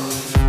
Bye.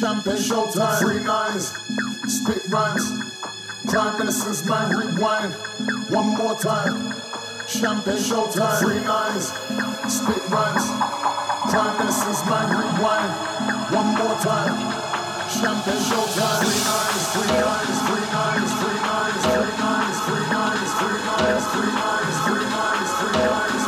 Champagne showtime, free nines, spit rhymes. Crime Minister's mind rewind, one more time. Champagne showtime, free nines, spit rhymes. Prime Minister's mind rewind, one more time. Champagne showtime, free nines, free nines, free nines, free nines, free nines, free nines, free nines, free nines, free nines, free nines.